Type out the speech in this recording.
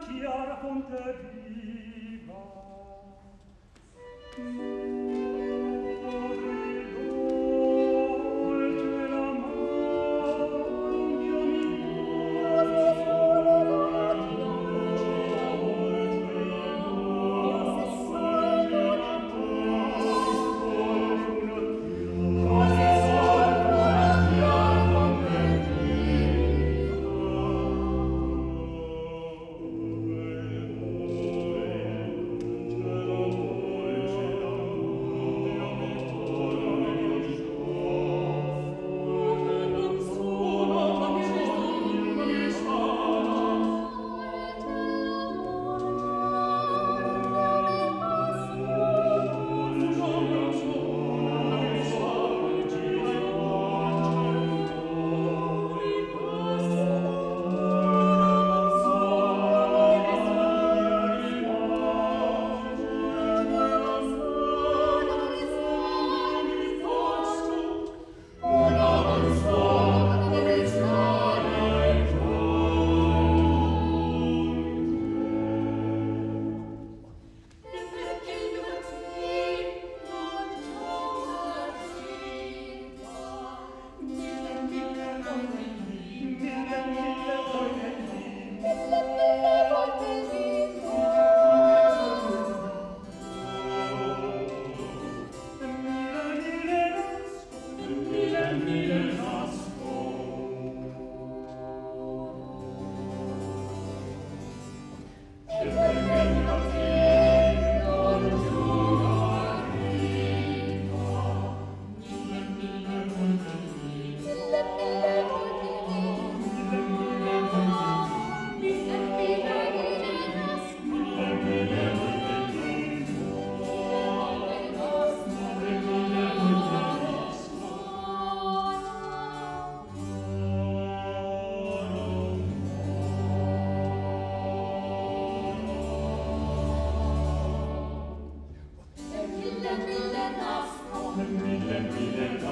chiara fonte viva. Amen. Mille, mille.